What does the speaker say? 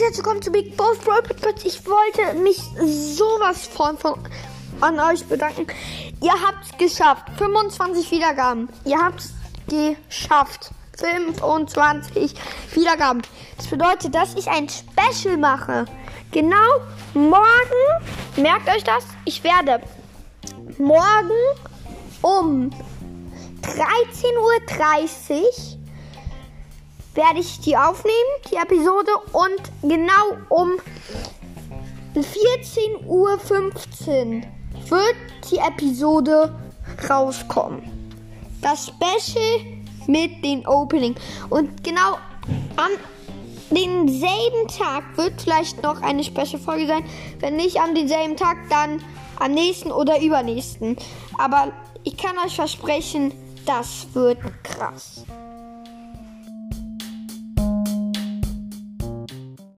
herzlich willkommen zu Big Boss Brawl Podcast. Ich wollte mich sowas von, von an euch bedanken. Ihr habt es geschafft. 25 Wiedergaben. Ihr habt es geschafft. 25 Wiedergaben. Das bedeutet, dass ich ein Special mache. Genau morgen, merkt euch das, ich werde morgen um 13.30 Uhr werde ich die aufnehmen, die Episode, und genau um 14.15 Uhr wird die Episode rauskommen. Das Special mit den Opening. Und genau an denselben Tag wird vielleicht noch eine Special-Folge sein. Wenn nicht an denselben Tag, dann am nächsten oder übernächsten. Aber ich kann euch versprechen, das wird krass.